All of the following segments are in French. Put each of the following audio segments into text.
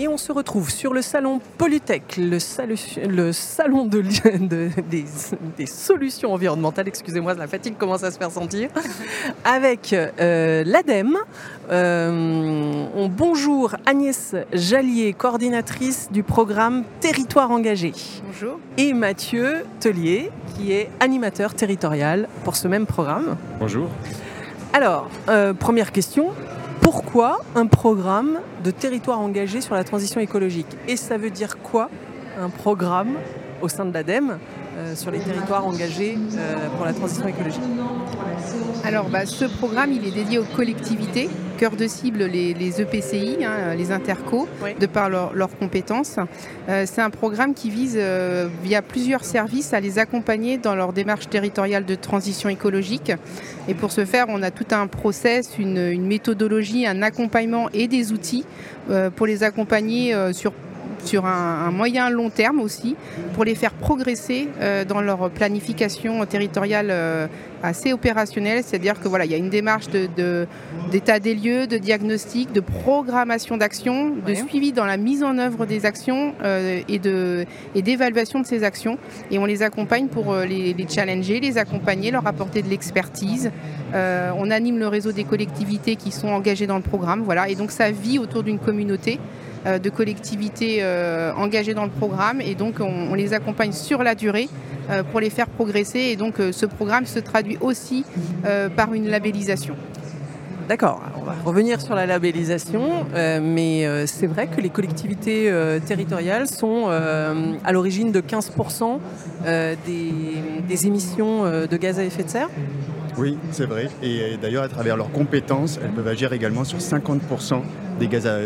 Et on se retrouve sur le salon Polytech, le, le salon de, des, solutions environnementales, excusez-moi, la fatigue commence à se faire sentir, avec euh, l'ADEME. Euh, bonjour Agnès Jallier, coordinatrice du programme Territoire engagé. Bonjour. Et Mathieu Tellier, qui est animateur territorial pour ce même programme. Bonjour. Alors, euh, première question, pourquoi un programme de territoire engagé sur la transition écologique? Et ça veut dire quoi un programme au sein de l'ADEME? Euh, sur les territoires engagés euh, pour la transition écologique Alors, bah, ce programme, il est dédié aux collectivités, cœur de cible les, EPCI, hein, les intercos, de par leurs compétences. Euh, c'est un programme qui vise, via plusieurs services, à les accompagner dans leur démarche territoriale de transition écologique. Et pour ce faire, on a tout un process, une, une méthodologie, un accompagnement et des outils pour les accompagner sur sur un, moyen long terme aussi, pour les faire progresser euh, dans leur planification territoriale euh, assez opérationnelle. C'est-à-dire que voilà, il y a une démarche d'état de, des lieux, de diagnostic, de programmation d'action, de suivi dans la mise en œuvre des actions euh, et de et d'évaluation de ces actions. Et on les accompagne pour les, les, challenger, les accompagner, leur apporter de l'expertise. on anime le réseau des collectivités qui sont engagées dans le programme. Voilà, et donc ça vit autour d'une communauté. Euh, de collectivités euh, engagées dans le programme et donc on, les accompagne sur la durée euh, pour les faire progresser et donc ce programme se traduit aussi par une labellisation. D'accord, on va revenir sur la labellisation, mais c'est vrai que les collectivités territoriales sont à l'origine de 15% des, des, émissions de gaz à effet de serre? Oui, c'est vrai. Et d'ailleurs, à travers leurs compétences, elles peuvent agir également sur 50% des gaz à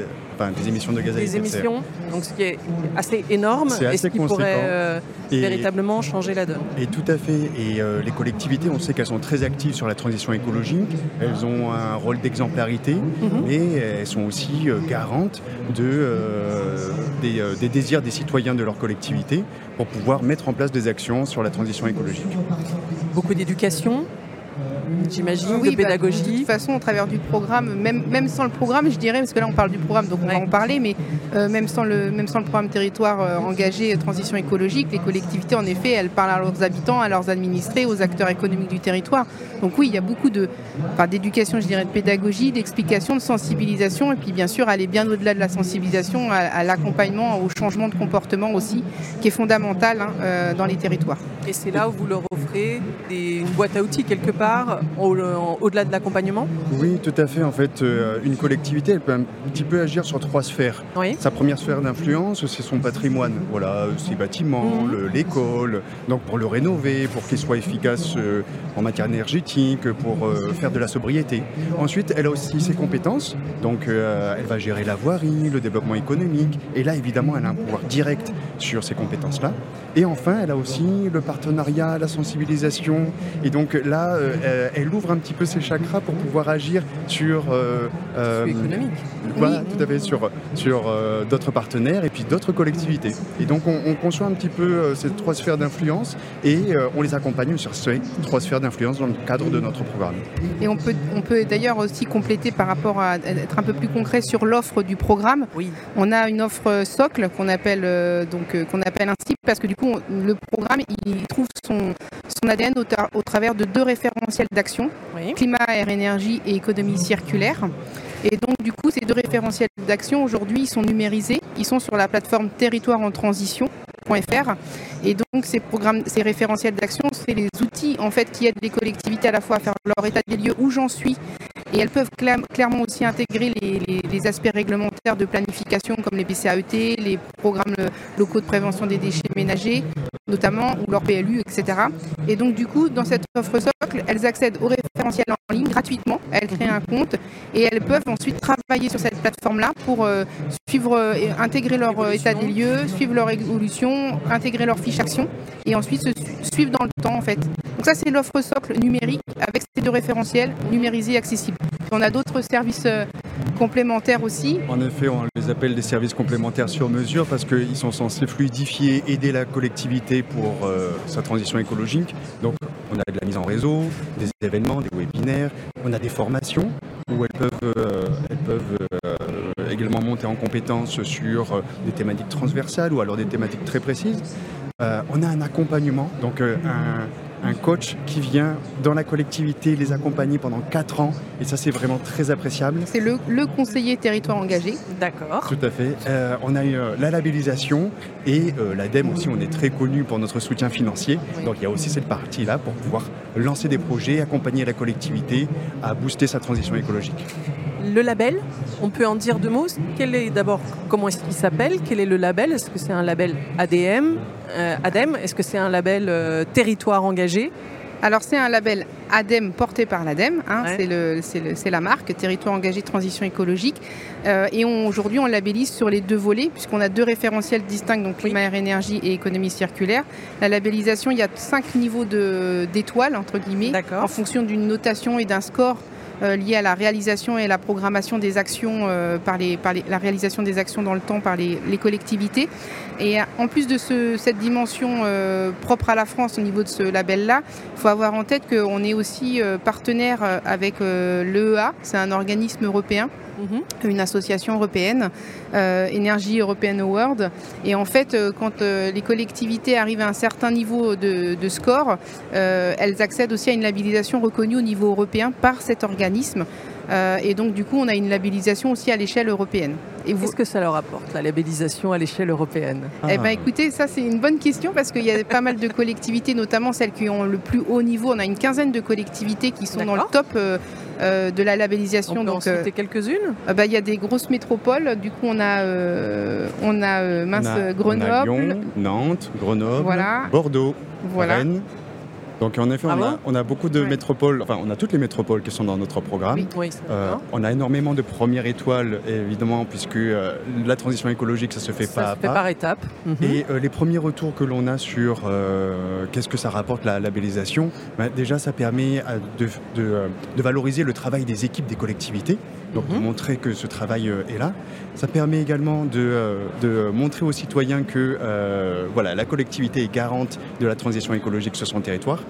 des émissions de gaz à effet de serre. émissions, donc ce qui est assez énorme et ce qui pourrait euh, véritablement changer la donne. Et tout à fait. Et euh, les collectivités, on sait qu'elles sont très actives sur la transition écologique. Elles ont un rôle d'exemplarité, mhm. mais elles sont aussi euh, garantes de, des, des désirs des citoyens de leur collectivité pour pouvoir mettre en place des actions sur la transition écologique. Beaucoup d'éducation, j'imagine, de bah, pédagogie. de toute façon, au travers du programme, même, même sans le programme, je dirais, parce que là on parle du programme, donc on va en parler, mais euh, même, sans le, même sans le programme territoire euh, engagé transition écologique, les collectivités, en effet, elles parlent à leurs habitants, à leurs administrés, aux acteurs économiques du territoire. Donc oui, il y a beaucoup de, d'éducation, je dirais, de pédagogie, d'explication, de sensibilisation, et puis bien sûr aller bien au-delà de la sensibilisation, à, l'accompagnement, au changement de comportement aussi, qui est fondamental hein, euh, dans les territoires. Et c'est là où vous leur offrez une boîte à outils quelque part au-delà de l'accompagnement Oui, tout à fait. En fait, euh, une collectivité, elle peut un petit peu agir sur trois sphères. Sa première sphère d'influence, c'est son patrimoine. Voilà, ses bâtiments, mhm. l'école, donc pour le rénover, pour qu'il soit efficace euh, en matière énergétique, pour euh, faire de la sobriété. Ensuite, elle a aussi ses compétences. Donc, elle va gérer la voirie, le développement économique. Et là, évidemment, elle a un pouvoir direct sur ces compétences-là. Et enfin, elle a aussi le partenariat, la sensibilisation. Et donc là, euh, elle ouvre un petit peu ses chakras pour pouvoir agir sur... Euh, euh économique. Voilà, tout à fait, sur, sur euh, d'autres partenaires et puis d'autres collectivités. Et donc on, conçoit un petit peu ces trois sphères d'influence et on les accompagne sur ces trois sphères d'influence dans le cadre de notre programme. Et on peut, on peut d'ailleurs aussi compléter par rapport à être un peu plus concret sur l'offre du programme. Oui. On a une offre socle qu'on appelle, donc, qu'on appelle ainsi parce que du coup le programme il trouve son, son ADN au, travers de deux référentiels d'action, climat, air, énergie et économie circulaire. Et donc du coup, ces deux référentiels d'action aujourd'hui, ils sont numérisés, ils sont sur la plateforme territoire en transition.fr. Et donc ces programmes, ces référentiels d'action, c'est les outils en fait qui aident les collectivités à la fois à faire leur état des lieux où j'en suis et elles peuvent clairement aussi intégrer les, aspects réglementaires de planification comme les BCAET, les programmes locaux de prévention des déchets ménagers, notamment, ou leur PLU, etc. Et donc, du coup, dans cette offre socle, elles accèdent au référentiel en ligne gratuitement, elles créent un compte et elles peuvent ensuite travailler sur cette plateforme-là pour euh, suivre, intégrer leur euh, état des lieux, suivre leur évolution, intégrer leur fiche action et ensuite se suivre dans le temps, en fait. Donc ça, c'est l'offre socle numérique avec ces deux référentiels numérisés et accessibles. On a d'autres services Complémentaires aussi En effet, on les appelle des services complémentaires sur mesure parce qu'ils sont censés fluidifier, aider la collectivité pour sa transition écologique. Donc on a de la mise en réseau, des événements, des webinaires, on a des formations où elles peuvent, elles peuvent également monter en compétences sur des thématiques transversales ou alors des thématiques très précises. on a un accompagnement, donc un, un coach qui vient dans la collectivité les accompagner pendant 4 ans. Et ça, c'est vraiment très appréciable. C'est le, conseiller territoire engagé. D'accord. Tout à fait. Euh, on a eu euh, la labellisation et euh, l'ADEME aussi, on est très connu pour notre soutien financier. Donc il y a aussi cette partie-là pour pouvoir lancer des projets, accompagner la collectivité à booster sa transition écologique. Le label, on peut en dire deux mots. Quel est d'abord comment est-ce qu'il s'appelle? Quel est le label? Est-ce que c'est un label ADM, ADEME Est-ce que c'est un label territoire engagé? Alors c'est un label ADEME porté par l'ADEME, hein, c'est la marque, Territoire engagé transition écologique. Euh, et aujourd'hui on labellise sur les deux volets, puisqu'on a deux référentiels distincts, donc climat, air, énergie et économie circulaire. La labellisation, il y a cinq niveaux d'étoiles, entre guillemets, en fonction d'une notation et d'un score euh, lié à la réalisation et la programmation des actions, euh, par la réalisation des actions dans le temps par les, collectivités. Et en plus de cette dimension euh, propre à la France au niveau de ce label-là, il faut avoir en tête qu'on est aussi partenaire avec l'EEA, c'est un organisme européen Mhm. une association européenne, euh, Énergie Européenne Award. Et en fait, euh, quand euh, les collectivités arrivent à un certain niveau de, score, elles accèdent aussi à une labellisation reconnue au niveau européen par cet organisme. Et donc, du coup, on a une labellisation aussi à l'échelle européenne. Qu'est-ce que ça leur apporte, la labellisation à l'échelle européenne? Eh bien, écoutez, ça, c'est une bonne question parce qu'il y a pas mal de collectivités, notamment celles qui ont le plus haut niveau. On a une quinzaine de collectivités qui sont dans le top euh, de la labellisation. On donc, euh, quelques-unes? euh, bah, Il y a des grosses métropoles. Du coup, on a, on a mince, Grenoble. Lyon, Nantes, Grenoble, Bordeaux, Rennes. Donc en effet, ah on, a, beaucoup de métropoles, enfin on a toutes les métropoles qui sont dans notre programme. on a énormément de premières étoiles, évidemment, puisque la transition écologique, ça se fait pas à pas. par étapes. Et les premiers retours que l'on a sur qu'est-ce que ça rapporte la labellisation, bah, déjà ça permet de, de, valoriser le travail des équipes des collectivités, donc mhm. montrer que ce travail est là. Ça permet également de, de montrer aux citoyens que voilà, la collectivité est garante de la transition écologique sur son territoire.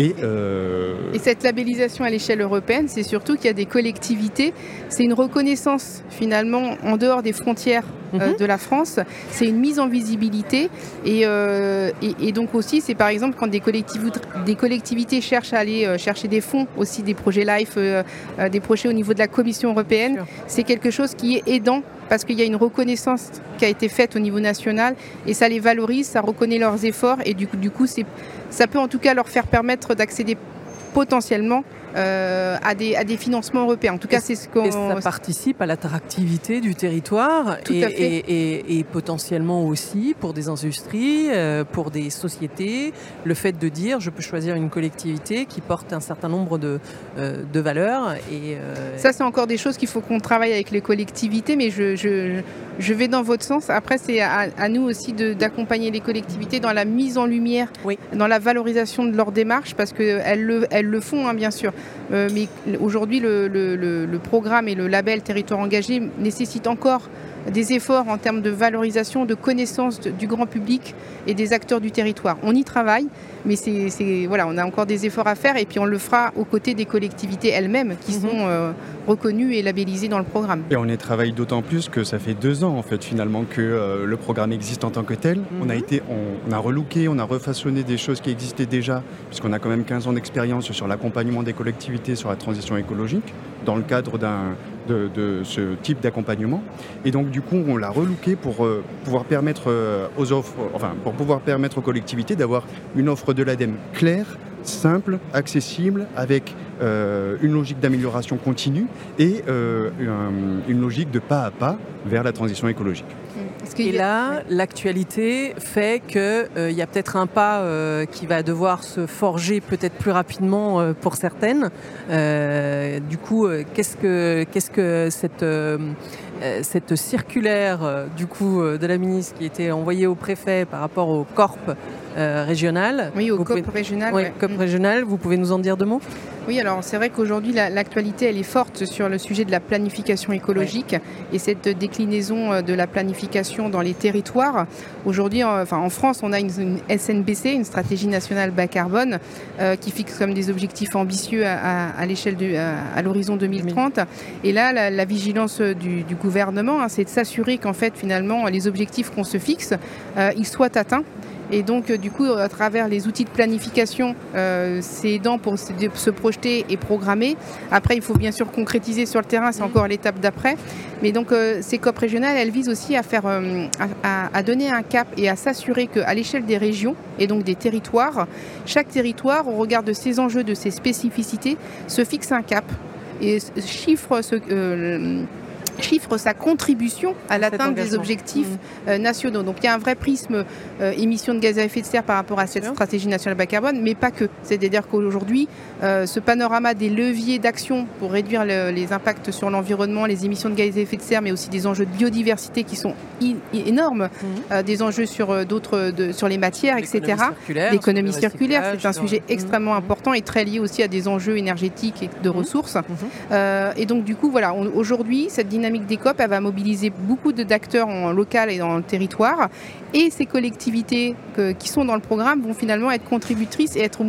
Euh, Et, cette labellisation à l'échelle européenne, c'est surtout qu'il y a des collectivités, c'est une reconnaissance finalement en dehors des frontières euh, mhm. de la France, c'est une mise en visibilité. Euh, et, donc aussi c'est par exemple quand des collectivités, des collectivités cherchent à aller chercher des fonds, aussi des projets LIFE, des projets au niveau de la Commission européenne, c'est quelque chose qui est aidant parce qu'il y a une reconnaissance qui a été faite au niveau national et ça les valorise, ça reconnaît leurs efforts et du coup, du coup ça peut en tout cas leur faire permettre d'accéder potentiellement euh, à, des, à des financements européens. En tout cas, c'est ce qu'on. ça participe à l'attractivité du territoire et, et, potentiellement aussi pour des industries, euh, pour des sociétés, le fait de dire je peux choisir une collectivité qui porte un certain nombre de, euh, de valeurs. Et, Ça, c'est encore des choses qu'il faut qu'on travaille avec les collectivités, mais je, je, je vais dans votre sens. Après, c'est à, nous aussi d'accompagner les collectivités dans la mise en lumière, dans la valorisation de leur démarche, parce qu'elles le, elles le font, hein, bien sûr. Euh, mais aujourd'hui, le, programme et le label Territoire engagé nécessitent encore des efforts en termes de valorisation, de connaissance du grand public et des acteurs du territoire. On y travaille, mais c'est, voilà, on a encore des efforts à faire et puis on le fera aux côtés des collectivités elles-mêmes qui mhm. sont euh, reconnues et labellisées dans le programme. Et on y travaille d'autant plus que ça fait deux ans en fait finalement que euh, le programme existe en tant que tel. On a mhm. été, on, a relooké, on a refaçonné des choses qui existaient déjà puisqu'on a quand même 15 ans d'expérience sur l'accompagnement des collectivités sur la transition écologique dans le cadre d'un de, ce type d'accompagnement. Et donc du coup, on l'a relooké pour euh, pouvoir permettre euh, aux offres, enfin pour pouvoir permettre aux collectivités d'avoir une offre de l'ADEME claire, simple, accessible, avec euh, une logique d'amélioration continue et une logique de pas à pas vers la transition écologique. Et là, l'actualité fait qu'il euh, y a peut-être un pas euh, qui va devoir se forger peut-être plus rapidement euh, pour certaines. du coup, qu'est-ce que, qu'est-ce que cette, cette circulaire du coup, de la ministre qui était envoyée au préfet par rapport au corp régional Oui, au COP régional. Oui, COP régional, vous pouvez nous en dire deux mots? Oui, alors c'est vrai qu'aujourd'hui l'actualité elle est forte sur le sujet de la planification écologique et cette déclinaison euh, de la planification dans les territoires. Aujourd'hui, enfin, en France, on a une, SNBC, une stratégie nationale bas carbone, euh, qui fixe comme des objectifs ambitieux à, l'échelle à, l'horizon 2030. Et là, la, vigilance du, gouvernement, hein, c'est de s'assurer qu'en fait, finalement, les objectifs qu'on se fixe, euh, ils soient atteints. Et donc, euh, du coup, à travers les outils de planification, euh, c'est aidant pour se, projeter et programmer. Après, il faut bien sûr concrétiser sur le terrain, c'est encore l'étape d'après. Mais donc, euh, ces COP régionales, elles visent aussi à, faire, à, donner un cap et à s'assurer qu'à l'échelle des régions et donc des territoires, chaque territoire, au regard de ses enjeux, de ses spécificités, se fixe un cap et chiffre ce, chiffre sa contribution à l'atteinte des objectifs mmh. euh, nationaux. Donc il y a un vrai prisme euh, émissions de gaz à effet de serre par rapport à cette stratégie nationale bas carbone, mais pas que. C'est-à-dire qu'aujourd'hui, euh, ce panorama des leviers d'action pour réduire les impacts sur l'environnement, les émissions de gaz à effet de serre, mais aussi des enjeux de biodiversité qui sont énormes, mmh. des enjeux sur d'autres, sur les matières, etc. L'économie circulaire, c'est un sujet mmh. extrêmement important et très lié aussi à des enjeux énergétiques et de ressources. et donc du coup, voilà, aujourd'hui, cette dynamique dynamique des COP, elle va mobiliser beaucoup d'acteurs en local et dans le territoire. Et ces collectivités qui sont dans le programme vont finalement être contributrices et être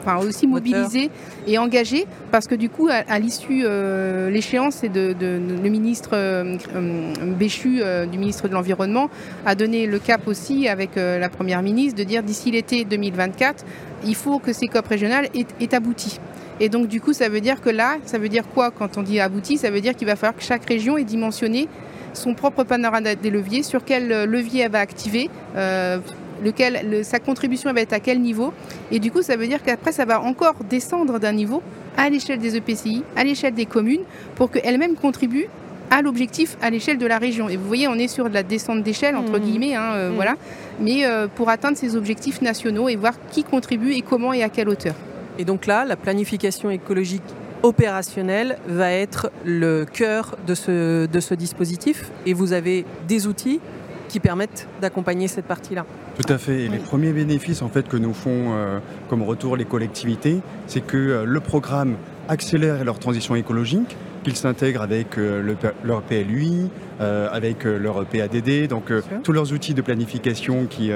enfin, aussi mobilisées et engagées parce que du coup, à, l'issue, euh, l'échéance, c'est de, le ministre euh, euh, Béchu, du ministre de l'Environnement, a donné le cap aussi avec la Première ministre de dire d'ici l'été 2024, il faut que ces COP régionales aient abouti. Et donc, du coup, ça veut dire que là, ça veut dire quoi quand on dit abouti? Ça veut dire qu'il va falloir que chaque région ait dimensionné son propre panorama des leviers, sur quel levier elle va activer, euh, lequel, sa contribution va être à quel niveau. Et du coup, ça veut dire qu'après, ça va encore descendre d'un niveau à l'échelle des EPCI, à l'échelle des communes, pour qu'elles-mêmes contribuent à l'objectif à l'échelle de la région. Et vous voyez, on est sur de la descente d'échelle, entre mmh. guillemets, hein, euh, mmh. voilà, mais euh, pour atteindre ces objectifs nationaux et voir qui contribue et comment et à quelle hauteur. Et donc là, la planification écologique opérationnelle va être le cœur de ce, de ce dispositif et vous avez des outils qui permettent d'accompagner cette partie-là. Tout à fait. Et les premiers bénéfices en fait que nous font euh, comme retour les collectivités, c'est que euh, le programme accélère leur transition écologique, qu'ils s'intègrent avec euh, leur PLUI, euh, avec euh, leur PADD, donc tous leurs outils de planification qui,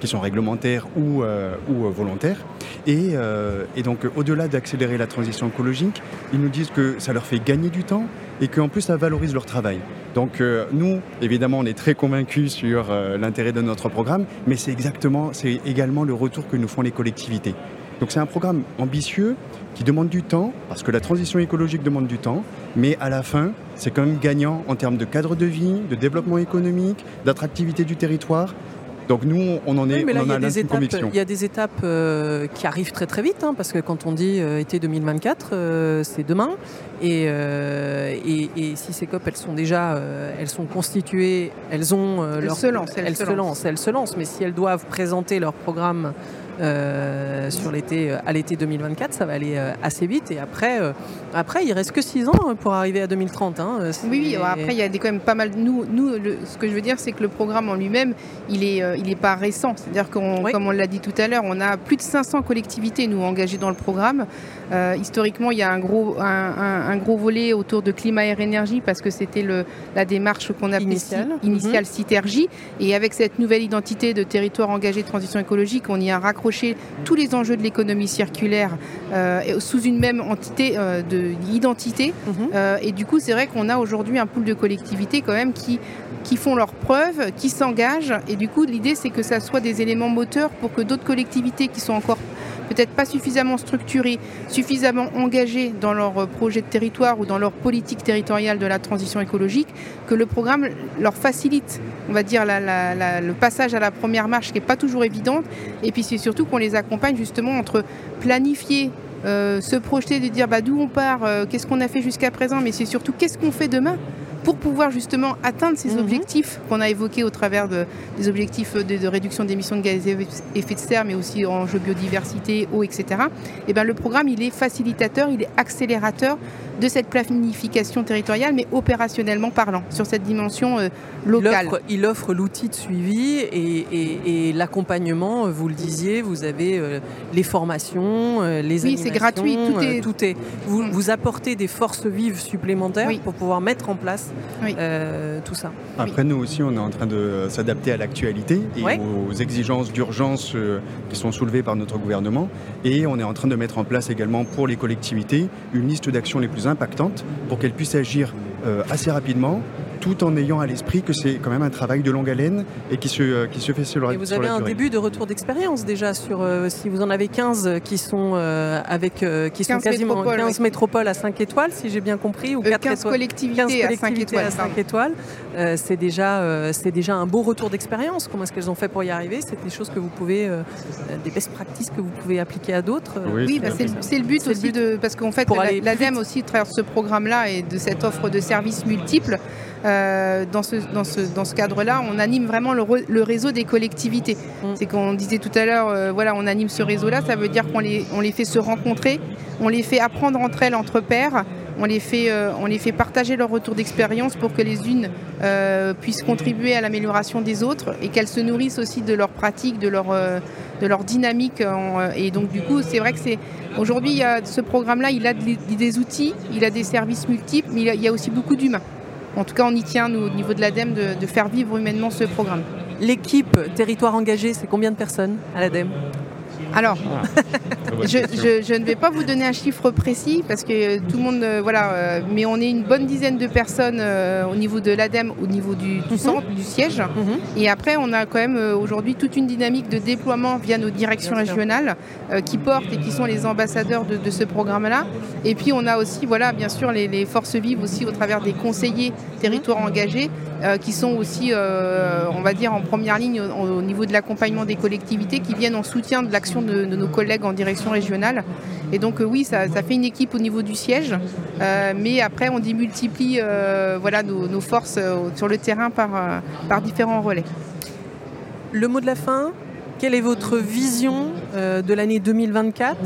qui sont réglementaires ou, ou volontaires. Et, et donc au-delà d'accélérer la transition écologique, ils nous disent que ça leur fait gagner du temps et qu'en plus ça valorise leur travail. Donc nous, évidemment, on est très convaincus sur l'intérêt de notre programme, mais c'est exactement, c'est également le retour que nous font les collectivités. Donc c'est un programme ambitieux qui demande du temps, parce que la transition écologique demande du temps, mais à la fin, c'est quand même gagnant en termes de cadre de vie, de développement économique, d'attractivité du territoire. Donc nous, on en est, mais on en a, des étapes, Il y a des étapes euh, qui arrivent très très vite, hein, parce que quand on dit euh, été 2024, euh, c'est demain. Et, et, si ces COP, elles sont déjà, elles sont constituées, elles ont elles leur, se lancent, elles, se, lancent, elles se lancent. Mais si elles doivent présenter leur programme euh, sur l'été, euh, à l'été 2024, ça va aller euh, assez vite. Et après, après il reste que 6 ans pour arriver à 2030. Hein. Oui, après, il y a des, quand même pas mal. Nous, nous ce que je veux dire, c'est que le programme en lui-même, il n'est il est pas récent. C'est-à-dire qu'on, comme on l'a dit tout à l'heure, on a plus de 500 collectivités, nous, engagées dans le programme. historiquement, il y a un gros, un, gros volet autour de climat, air, énergie, parce que c'était le, la démarche qu'on appelait initiale, initiale mm Et avec cette nouvelle identité de territoire engagé de transition écologique, on y a raccroché tous les enjeux de l'économie circulaire euh, sous une même entité euh, d'identité. Mhm. Euh, et du coup, c'est vrai qu'on a aujourd'hui un pool de collectivités quand même qui, qui font leurs preuves, qui s'engagent. Et du coup, l'idée, c'est que ça soit des éléments moteurs pour que d'autres collectivités qui sont encore peut-être pas suffisamment structurés, suffisamment engagés dans leur euh, projet de territoire ou dans leur politique territoriale de la transition écologique, que le programme leur facilite, on va dire, le passage à la première marche qui n'est pas toujours évidente. Et puis c'est surtout qu'on les accompagne justement entre planifier euh, se projeter, de dire bah, d'où on part, euh, qu'est-ce qu'on a fait jusqu'à présent, mais c'est surtout qu'est-ce qu'on fait demain pour pouvoir justement atteindre ces mhm. objectifs qu'on a évoqués au travers des objectifs de, réduction d'émissions de gaz à effet de serre, mais aussi enjeux biodiversité, eau, etc. Et eh ben, le programme, il est facilitateur, il est accélérateur de cette planification territoriale, mais opérationnellement parlant, sur cette dimension euh, locale. Il offre l'outil de suivi et, l'accompagnement, vous le disiez, vous avez euh, les formations, euh, les Oui, c'est gratuit, tout est... Tout est vous, mm. vous, apportez des forces vives supplémentaires pour pouvoir mettre en place tout ça. Après, nous aussi, on est en train de s'adapter à l'actualité et aux exigences d'urgence qui sont soulevées par notre gouvernement. Et on est en train de mettre en place également pour les collectivités une liste d'actions les plus impactantes pour qu'elles puissent agir euh, assez rapidement tout en ayant à l'esprit que c'est quand même un travail de longue haleine et qui se, euh, qui se fait sur le Et vous avez un début de retour d'expérience déjà sur euh, si vous en avez 15 qui sont avec qui sont quasiment 15 métropoles à 5 étoiles si j'ai bien compris ou 4 15 collectivités, à 5 étoiles, à 5 étoiles. C'est déjà c'est déjà un beau retour d'expérience. Comment est-ce qu'elles ont fait pour y arriver? C'est des choses que vous pouvez des best practices que vous pouvez appliquer à d'autres oui, bah, c'est le but aussi de parce qu'en fait l'ADEME aussi travers ce programme là et de cette offre de services multiples euh, dans ce, dans ce, dans ce cadre-là, on anime vraiment le, réseau des collectivités. Mm. C'est qu'on disait tout à l'heure, euh, voilà, on anime ce réseau-là, ça veut dire qu'on les, on les fait se rencontrer, on les fait apprendre entre elles, entre pairs, on les fait, euh, on les fait partager leur retour d'expérience pour que les unes puissent contribuer à l'amélioration des autres et qu'elles se nourrissent aussi de leurs pratiques, de leur, de leur dynamique. et donc du coup, c'est vrai que c'est aujourd'hui, ce programme-là, il a des outils, il a des services multiples, mais il y a aussi beaucoup d'humains. En tout cas, on y tient, nous, au niveau de l'ADEME, de, faire vivre humainement ce programme. L'équipe Territoire Engagé, c'est combien de personnes à l'ADEME? Alors, je, ne vais pas vous donner un chiffre précis parce que tout le monde, euh, voilà, euh, mais on est une bonne dizaine de personnes euh, au niveau de l'ADEME, au niveau du, mhm. centre, du siège. Mhm. Et après, on a quand même aujourd'hui toute une dynamique de déploiement via nos directions régionales qui portent et qui sont les ambassadeurs de, ce programme-là. Et puis, on a aussi, voilà, bien sûr, les, forces vives aussi au travers des conseillers territoires engagés qui sont aussi, on va dire, en première ligne au niveau de l'accompagnement des collectivités qui viennent en soutien de l'action de, nos collègues en direction régionale. Et donc euh, oui, ça, fait une équipe au niveau du siège, euh, mais après on démultiplie euh, voilà, nos, forces sur le terrain par, par différents relais. Le mot de la fin, quelle est votre vision de l'année 2024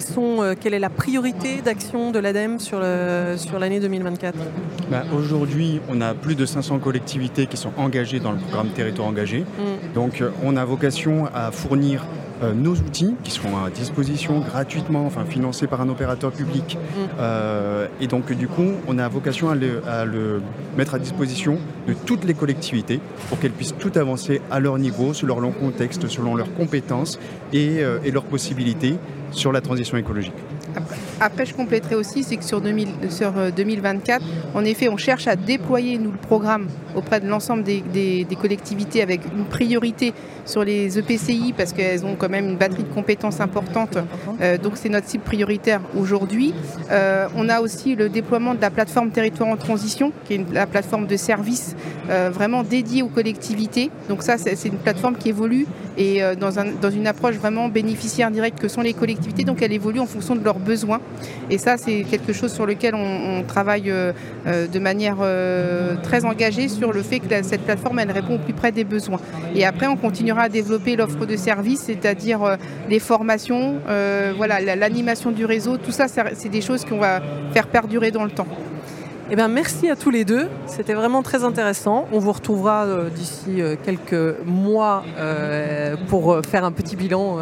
sont, quelle est la priorité d'action de l'ADEME sur, sur l'année 2024 bah, Aujourd'hui, on a plus de 500 collectivités qui sont engagées dans le programme Territoire engagé. Mm. Donc on a vocation à fournir euh, nos outils qui seront à disposition gratuitement, enfin financés par un opérateur public. Mm. Euh, et donc du coup, on a vocation à le, mettre à disposition de toutes les collectivités pour qu'elles puissent tout avancer à leur niveau, selon leur contexte, selon leurs compétences et, euh, et leurs possibilités sur la transition écologique. Après, je compléterai aussi, c'est que sur, 2024, euh, en effet, on cherche à déployer, nous, le programme auprès de l'ensemble des, collectivités avec une priorité sur les EPCI parce qu'elles ont quand même une batterie de compétences importante. Euh, donc, c'est notre cible prioritaire aujourd'hui. Euh, on a aussi le déploiement de la plateforme Territoire en Transition, qui est la plateforme de services vraiment dédiée aux collectivités. Donc, ça, c'est une plateforme qui évolue et dans, dans une approche vraiment bénéficiaire directe que sont les collectivités. Donc, elle évolue en fonction de leurs besoins. Et ça, c'est quelque chose sur lequel on, travaille euh, euh, de manière euh, très engagée sur le fait que cette plateforme, elle répond au plus près des besoins. Et après, on continuera à développer l'offre de services, c'est-à-dire les formations, voilà, l'animation du réseau. Tout ça, c'est des choses qu'on va faire perdurer dans le temps. Eh bien, merci à tous les deux. C'était vraiment très intéressant. On vous retrouvera d'ici quelques mois pour faire un petit bilan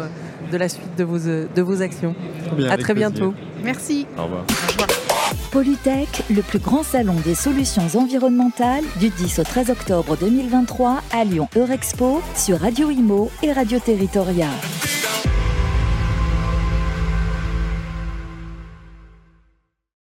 de la suite de vos, de vos actions. à très bientôt. Merci. Au revoir. Polytech, le plus grand salon des solutions environnementales du 10 au 13 octobre 2023 à Lyon Eurexpo sur Radio Imo et Radio Territoria.